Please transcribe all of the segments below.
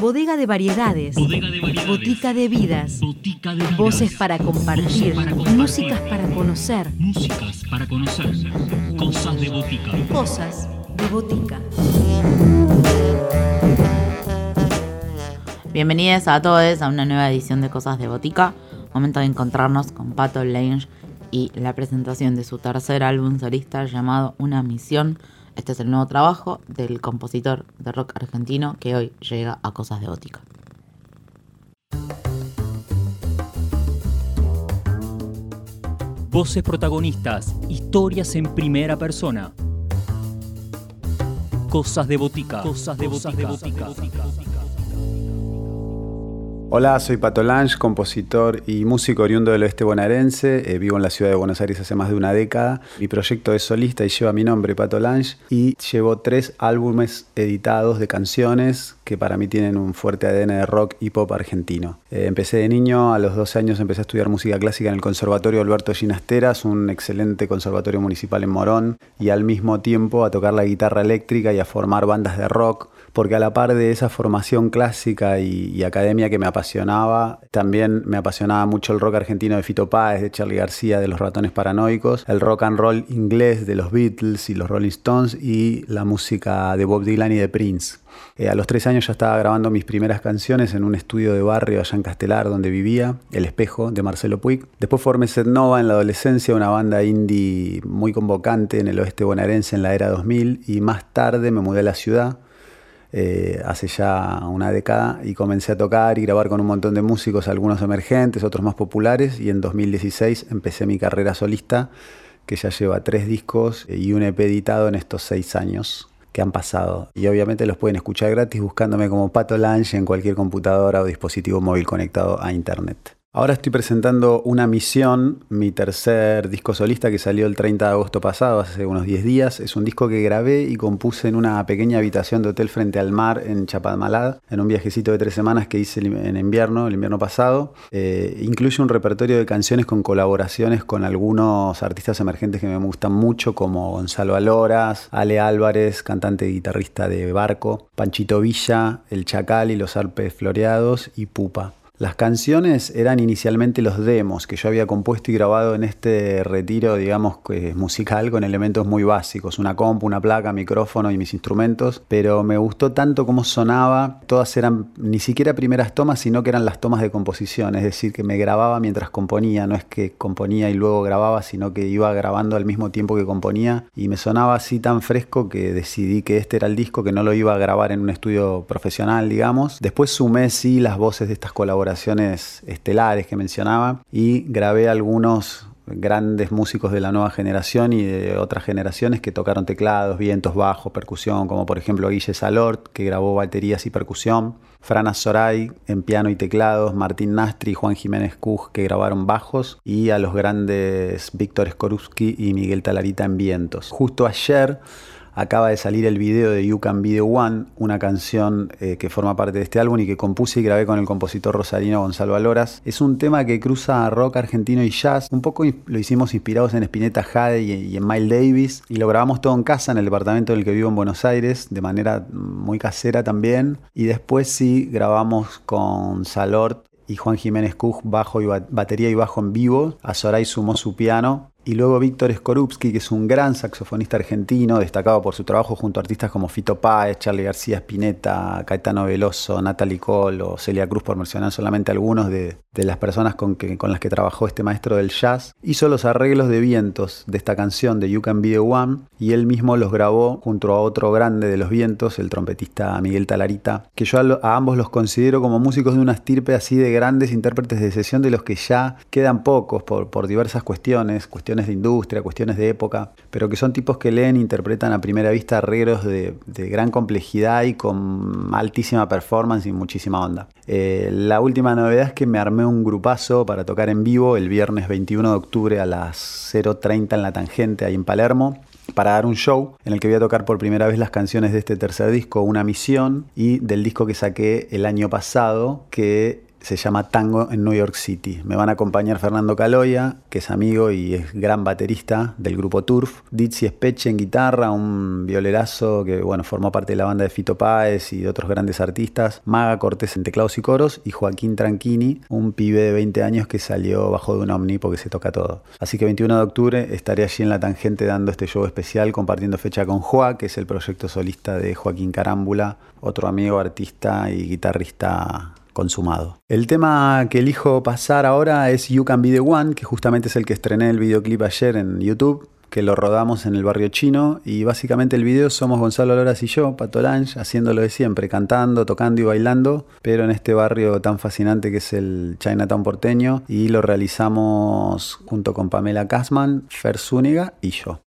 Bodega de variedades. Botica de vidas. Voces para compartir. Músicas para conocer. Músicas para conocer. Cosas de botica. Cosas de botica. Bienvenidos a todos a una nueva edición de Cosas de Botica. Momento de encontrarnos con Pato Lange y la presentación de su tercer álbum solista llamado Una Misión. Este es el nuevo trabajo del compositor de rock argentino que hoy llega a Cosas de Botica. Voces protagonistas, historias en primera persona. Cosas de botica. Cosas de botica. Hola, soy Pato Lange, compositor y músico oriundo del oeste bonaerense. Eh, vivo en la ciudad de Buenos Aires hace más de una década. Mi proyecto es solista y lleva mi nombre, Pato Lange, y llevo tres álbumes editados de canciones que para mí tienen un fuerte ADN de rock y pop argentino. Eh, empecé de niño, a los 12 años empecé a estudiar música clásica en el Conservatorio Alberto Ginasteras, un excelente conservatorio municipal en Morón, y al mismo tiempo a tocar la guitarra eléctrica y a formar bandas de rock porque a la par de esa formación clásica y, academia que me apasionaba, también me apasionaba mucho el rock argentino de Fito Páez, de Charlie García, de los ratones paranoicos, el rock and roll inglés de los Beatles y los Rolling Stones y la música de Bob Dylan y de Prince. Eh, a los tres años ya estaba grabando mis primeras canciones en un estudio de barrio allá en Castelar, donde vivía, El Espejo, de Marcelo Puig. Después formé Nova en la adolescencia, una banda indie muy convocante en el oeste bonaerense en la era 2000, y más tarde me mudé a la ciudad eh, hace ya una década y comencé a tocar y grabar con un montón de músicos, algunos emergentes, otros más populares y en 2016 empecé mi carrera solista que ya lleva tres discos y un EP editado en estos seis años que han pasado. Y obviamente los pueden escuchar gratis buscándome como Pato Lange en cualquier computadora o dispositivo móvil conectado a internet. Ahora estoy presentando Una Misión, mi tercer disco solista que salió el 30 de agosto pasado, hace unos 10 días. Es un disco que grabé y compuse en una pequeña habitación de hotel frente al mar en Chapadmalad, en un viajecito de tres semanas que hice en invierno, el invierno pasado. Eh, incluye un repertorio de canciones con colaboraciones con algunos artistas emergentes que me gustan mucho, como Gonzalo Aloras, Ale Álvarez, cantante y guitarrista de Barco, Panchito Villa, El Chacal y los Alpes Floreados y Pupa. Las canciones eran inicialmente los demos que yo había compuesto y grabado en este retiro, digamos, musical con elementos muy básicos, una compu, una placa, micrófono y mis instrumentos, pero me gustó tanto cómo sonaba, todas eran ni siquiera primeras tomas, sino que eran las tomas de composición, es decir, que me grababa mientras componía, no es que componía y luego grababa, sino que iba grabando al mismo tiempo que componía y me sonaba así tan fresco que decidí que este era el disco, que no lo iba a grabar en un estudio profesional, digamos. Después sumé sí las voces de estas colaboraciones estelares que mencionaba y grabé algunos grandes músicos de la nueva generación y de otras generaciones que tocaron teclados, vientos, bajos, percusión, como por ejemplo Guille Salort, que grabó baterías y percusión, Frana Soray en piano y teclados, Martín Nastri y Juan Jiménez Cuj, que grabaron bajos, y a los grandes Víctor Skorupski y Miguel Talarita en vientos. Justo ayer Acaba de salir el video de You Can Be The One, una canción eh, que forma parte de este álbum y que compuse y grabé con el compositor rosarino Gonzalo Aloras. Es un tema que cruza rock argentino y jazz. Un poco lo hicimos inspirados en Spinetta Jade y, en Miles Davis. Y lo grabamos todo en casa, en el departamento en el que vivo en Buenos Aires, de manera muy casera también. Y después sí grabamos con Salort y Juan Jiménez Cuj, bajo y batería y bajo en vivo. A sumó su piano y luego Víctor Skorupski, que es un gran saxofonista argentino, destacado por su trabajo junto a artistas como Fito Páez, Charlie García Spinetta, Caetano Veloso, Natalie Cole o Celia Cruz, por mencionar solamente algunos de, las personas con, las que trabajó este maestro del jazz. Hizo los arreglos de vientos de esta canción de You Can Be The One y él mismo los grabó junto a otro grande de los vientos, el trompetista Miguel Talarita, que yo a, ambos los considero como músicos de una estirpe así de grandes intérpretes de sesión de los que ya quedan pocos por, por diversas cuestiones, cuestiones de industria, cuestiones de época, pero que son tipos que leen interpretan a primera vista arreglos de, gran complejidad y con altísima performance y muchísima onda. Eh, la última novedad es que me armé un grupazo para tocar en vivo el viernes 21 de octubre a las 0.30 en la tangente ahí en Palermo para dar un show en el que voy a tocar por primera vez las canciones de este tercer disco, Una Misión, y del disco que saqué el año pasado, que se llama Tango en New York City. Me van a acompañar Fernando Caloya, que es amigo y es gran baterista del grupo Turf, Dizzy Speche en guitarra, un violerazo que bueno, formó parte de la banda de Fito Páez y de otros grandes artistas, Maga Cortés en teclados y coros y Joaquín Tranquini, un pibe de 20 años que salió bajo de un omni porque se toca todo. Así que 21 de octubre estaré allí en la tangente dando este show especial compartiendo fecha con Joa, que es el proyecto solista de Joaquín Carámbula, otro amigo artista y guitarrista consumado. El tema que elijo pasar ahora es You Can Be the One, que justamente es el que estrené el videoclip ayer en YouTube que lo rodamos en el barrio chino y básicamente el video somos Gonzalo Loras y yo, Pato Lange, haciéndolo de siempre, cantando, tocando y bailando, pero en este barrio tan fascinante que es el Chinatown porteño y lo realizamos junto con Pamela Kasman, Fer Zúñiga y yo.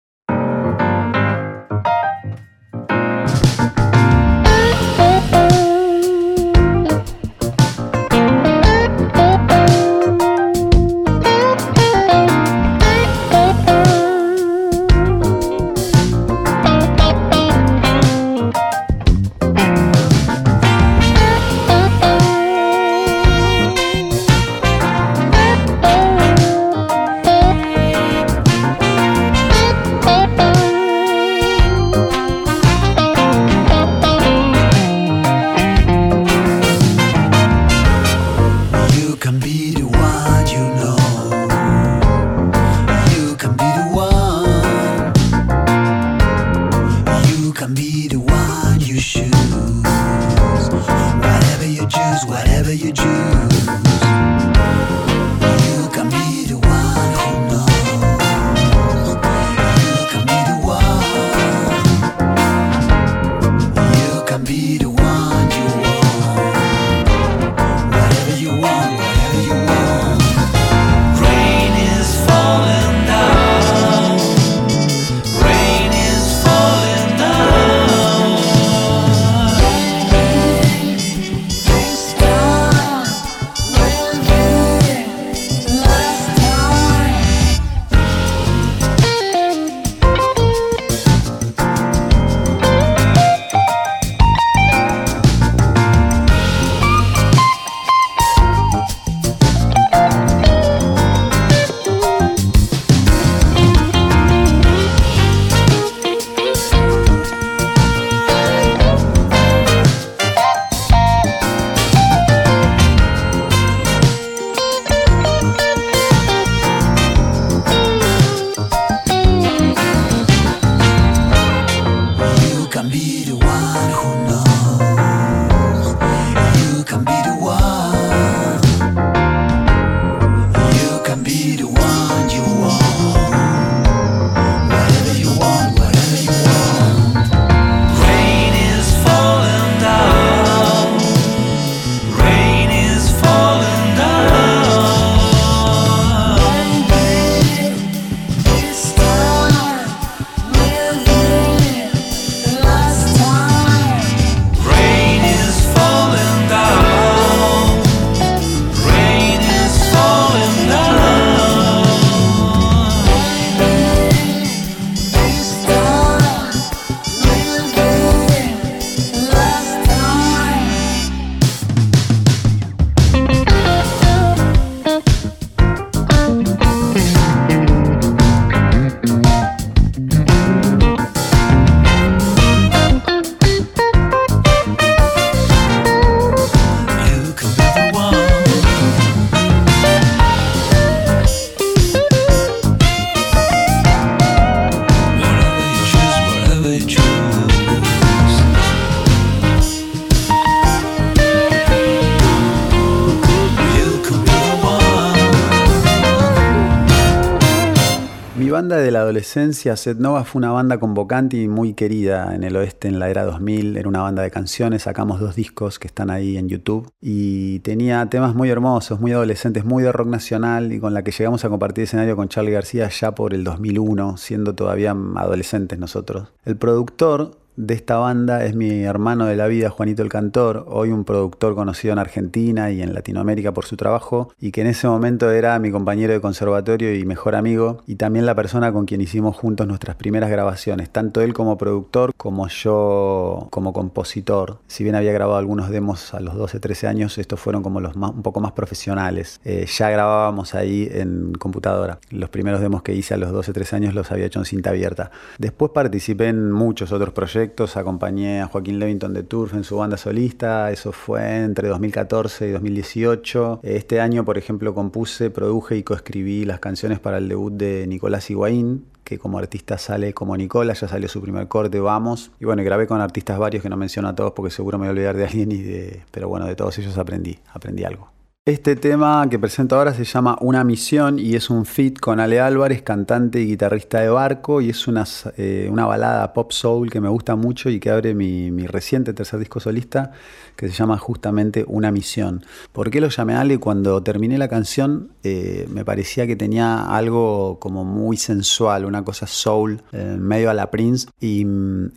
Adolescencia, Set Nova, fue una banda convocante y muy querida en el oeste en la era 2000. Era una banda de canciones, sacamos dos discos que están ahí en YouTube y tenía temas muy hermosos, muy adolescentes, muy de rock nacional y con la que llegamos a compartir escenario con Charlie García ya por el 2001, siendo todavía adolescentes nosotros. El productor de esta banda es mi hermano de la vida, Juanito el Cantor, hoy un productor conocido en Argentina y en Latinoamérica por su trabajo, y que en ese momento era mi compañero de conservatorio y mejor amigo, y también la persona con quien hicimos juntos nuestras primeras grabaciones, tanto él como productor como yo como compositor. Si bien había grabado algunos demos a los 12, 13 años, estos fueron como los más, un poco más profesionales. Eh, ya grabábamos ahí en computadora. Los primeros demos que hice a los 12, 13 años los había hecho en cinta abierta. Después participé en muchos otros proyectos, acompañé a Joaquín Levington de Turf en su banda solista, eso fue entre 2014 y 2018. Este año, por ejemplo, compuse, produje y coescribí las canciones para el debut de Nicolás Higuaín, que como artista sale como Nicolás, ya salió su primer corte, vamos. Y bueno, grabé con artistas varios que no menciono a todos porque seguro me voy a olvidar de alguien y de... Pero bueno, de todos ellos aprendí, aprendí algo. Este tema que presento ahora se llama Una Misión y es un feat con Ale Álvarez, cantante y guitarrista de Barco, y es una, eh, una balada pop soul que me gusta mucho y que abre mi, mi, reciente tercer disco solista que se llama justamente Una Misión. ¿Por qué lo llamé Ale? Cuando terminé la canción eh, me parecía que tenía algo como muy sensual, una cosa soul, eh, medio a la Prince, y,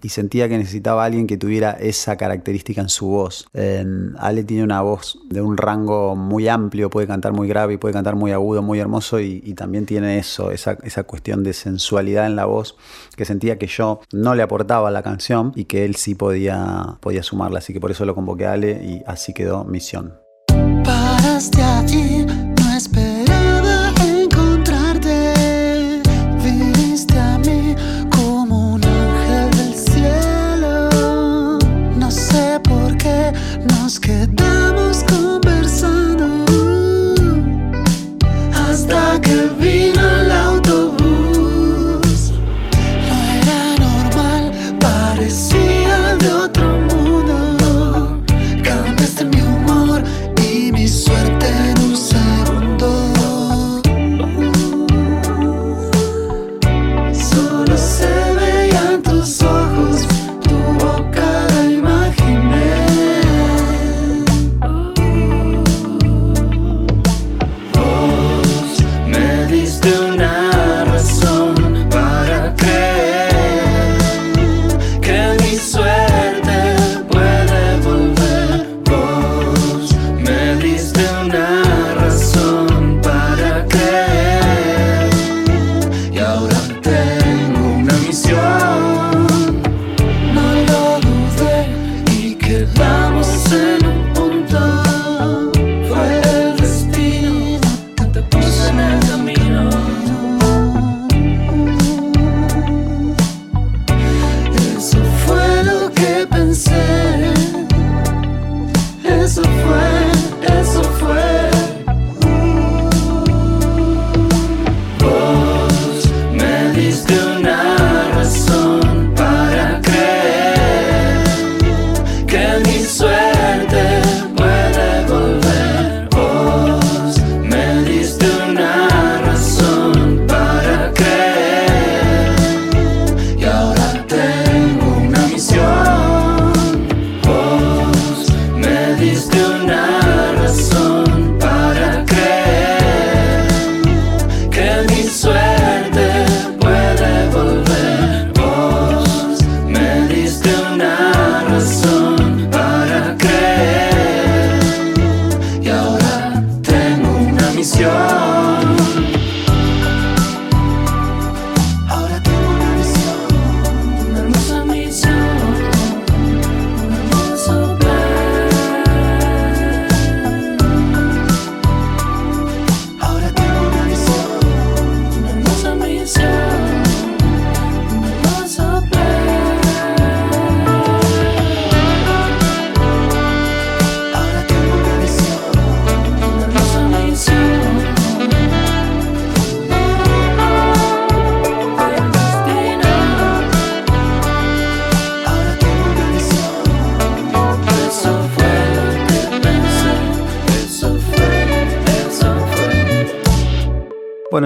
y, sentía que necesitaba alguien que tuviera esa característica en su voz. Ale tiene una voz de un rango muy amplio, puede cantar muy grave, puede cantar muy agudo, muy hermoso y, también tiene eso, esa, esa, cuestión de sensualidad en la voz que sentía que yo no le aportaba a la canción y que él sí podía, podía sumarla. Así que por eso lo convoqué a Y así quedó Misión.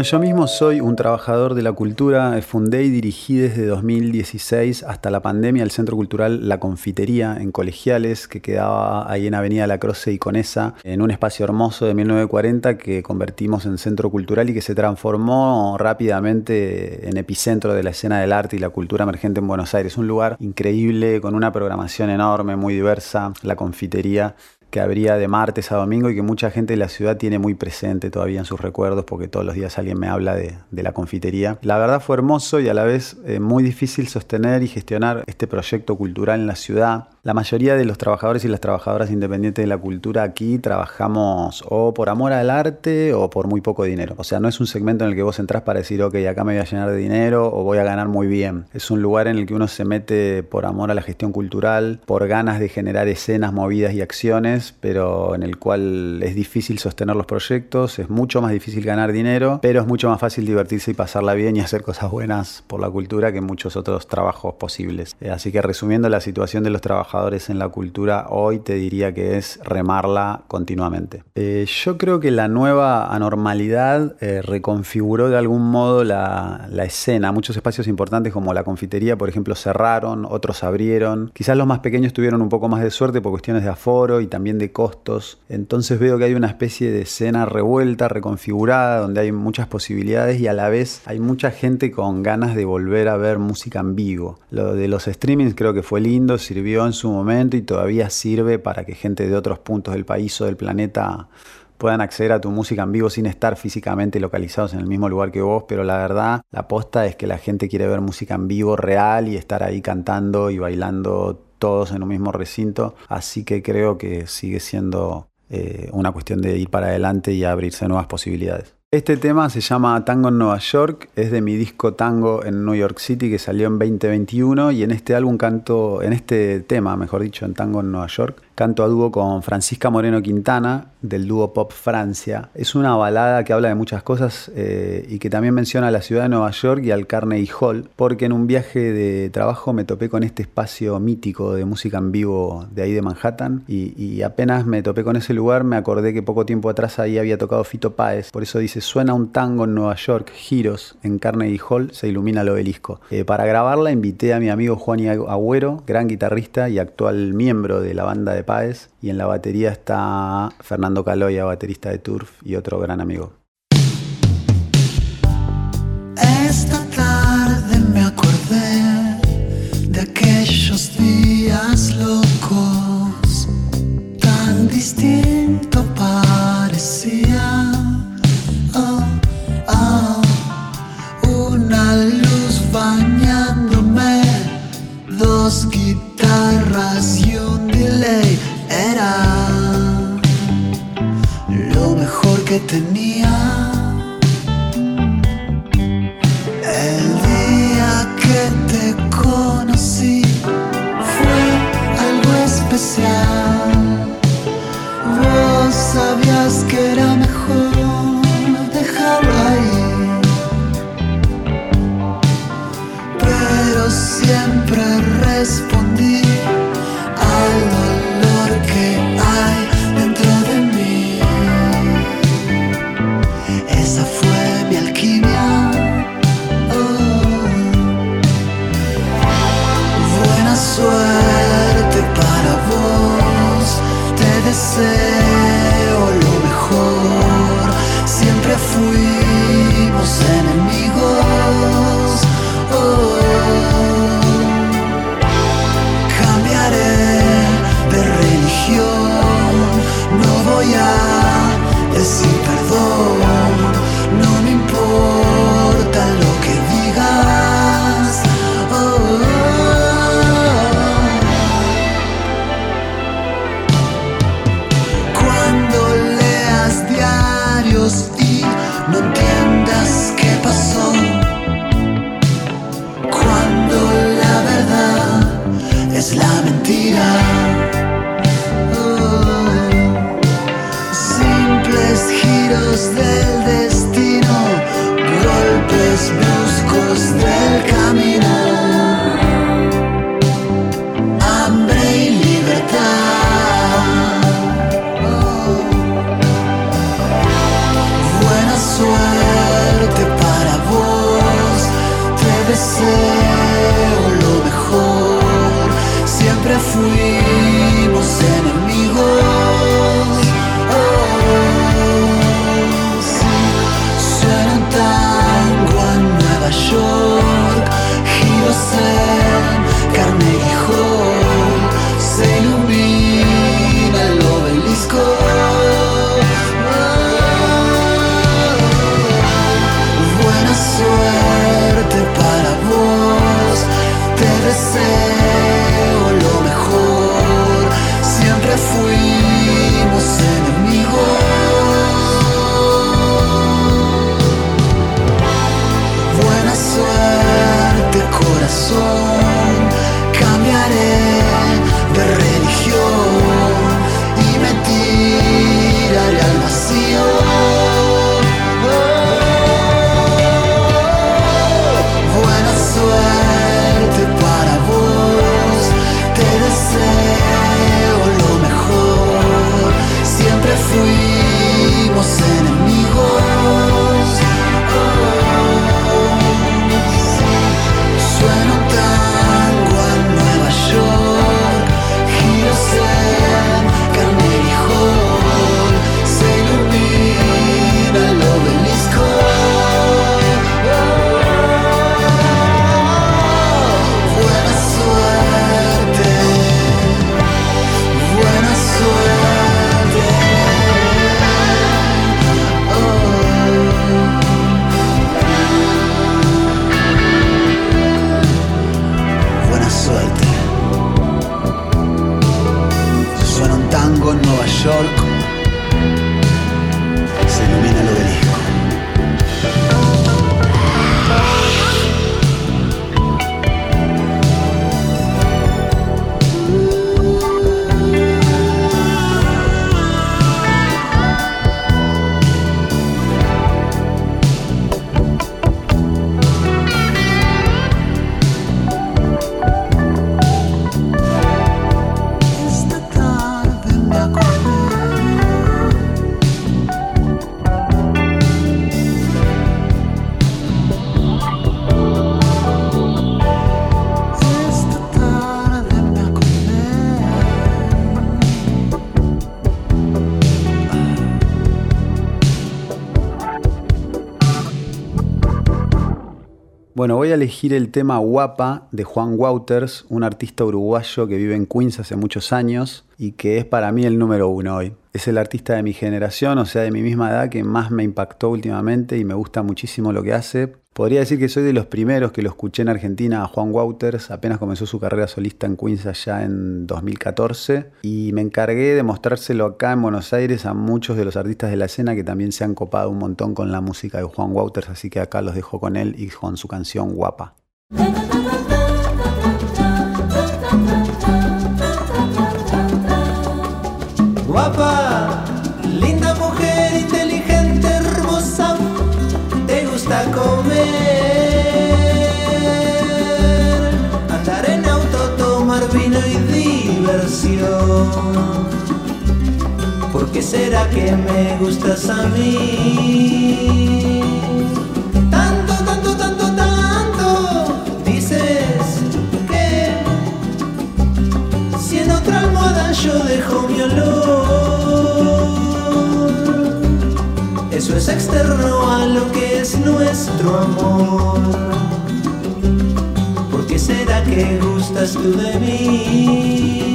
Yo mismo soy un trabajador de la cultura. Fundé y dirigí desde 2016 hasta la pandemia el Centro Cultural La Confitería en Colegiales, que quedaba ahí en Avenida La Croce y Conesa, en un espacio hermoso de 1940 que convertimos en centro cultural y que se transformó rápidamente en epicentro de la escena del arte y la cultura emergente en Buenos Aires. Un lugar increíble, con una programación enorme, muy diversa, La Confitería que habría de martes a domingo y que mucha gente de la ciudad tiene muy presente todavía en sus recuerdos porque todos los días alguien me habla de, la confitería. La verdad fue hermoso y a la vez eh, muy difícil sostener y gestionar este proyecto cultural en la ciudad la mayoría de los trabajadores y las trabajadoras independientes de la cultura aquí trabajamos o por amor al arte o por muy poco dinero. O sea, no es un segmento en el que vos entrás para decir, ok, acá me voy a llenar de dinero o voy a ganar muy bien. Es un lugar en el que uno se mete por amor a la gestión cultural, por ganas de generar escenas, movidas y acciones, pero en el cual es difícil sostener los proyectos, es mucho más difícil ganar dinero, pero es mucho más fácil divertirse y pasarla bien y hacer cosas buenas por la cultura que muchos otros trabajos posibles. Eh, así que resumiendo la situación de los trabajadores, en la cultura hoy te diría que es remarla continuamente. Eh, yo creo que la nueva anormalidad eh, reconfiguró de algún modo la, la, escena. Muchos espacios importantes como la confitería, por ejemplo, cerraron, otros abrieron. Quizás los más pequeños tuvieron un poco más de suerte por cuestiones de aforo y también de costos. Entonces veo que hay una especie de escena revuelta, reconfigurada, donde hay muchas posibilidades y a la vez hay mucha gente con ganas de volver a ver música en vivo. Lo de los streamings creo que fue lindo, sirvió en su momento y todavía sirve para que gente de otros puntos del país o del planeta puedan acceder a tu música en vivo sin estar físicamente localizados en el mismo lugar que vos, pero la verdad, la aposta es que la gente quiere ver música en vivo real y estar ahí cantando y bailando todos en un mismo recinto, así que creo que sigue siendo eh, una cuestión de ir para adelante y abrirse nuevas posibilidades. Este tema se llama Tango en Nueva York, es de mi disco Tango en New York City que salió en 2021 y en este álbum canto, en este tema, mejor dicho, en Tango en Nueva York, canto a dúo con Francisca Moreno Quintana del dúo Pop Francia. Es una balada que habla de muchas cosas eh, y que también menciona a la ciudad de Nueva York y al Carnegie Hall, porque en un viaje de trabajo me topé con este espacio mítico de música en vivo de ahí de Manhattan y, apenas me topé con ese lugar me acordé que poco tiempo atrás ahí había tocado Fito Páez, por eso dice suena un tango en Nueva York, giros en Carnegie Hall, se ilumina el obelisco. Eh, para grabarla invité a mi amigo Juan Agüero, gran guitarrista y actual miembro de la banda de Páez, y en la batería está Fernando Caloya, baterista de Turf y otro gran amigo. Bueno, voy a elegir el tema Guapa de Juan Wouters, un artista uruguayo que vive en Queens hace muchos años y que es para mí el número uno hoy. Es el artista de mi generación, o sea, de mi misma edad, que más me impactó últimamente y me gusta muchísimo lo que hace. Podría decir que soy de los primeros que lo escuché en Argentina a Juan Wouters, apenas comenzó su carrera solista en Queens allá en 2014, y me encargué de mostrárselo acá en Buenos Aires a muchos de los artistas de la escena que también se han copado un montón con la música de Juan Wouters, así que acá los dejo con él y con su canción Guapa. Qué será que me gustas a mí? Tanto, tanto, tanto, tanto, dices que si en otra almohada yo dejo mi olor, eso es externo a lo que es nuestro amor. ¿Por qué será que gustas tú de mí?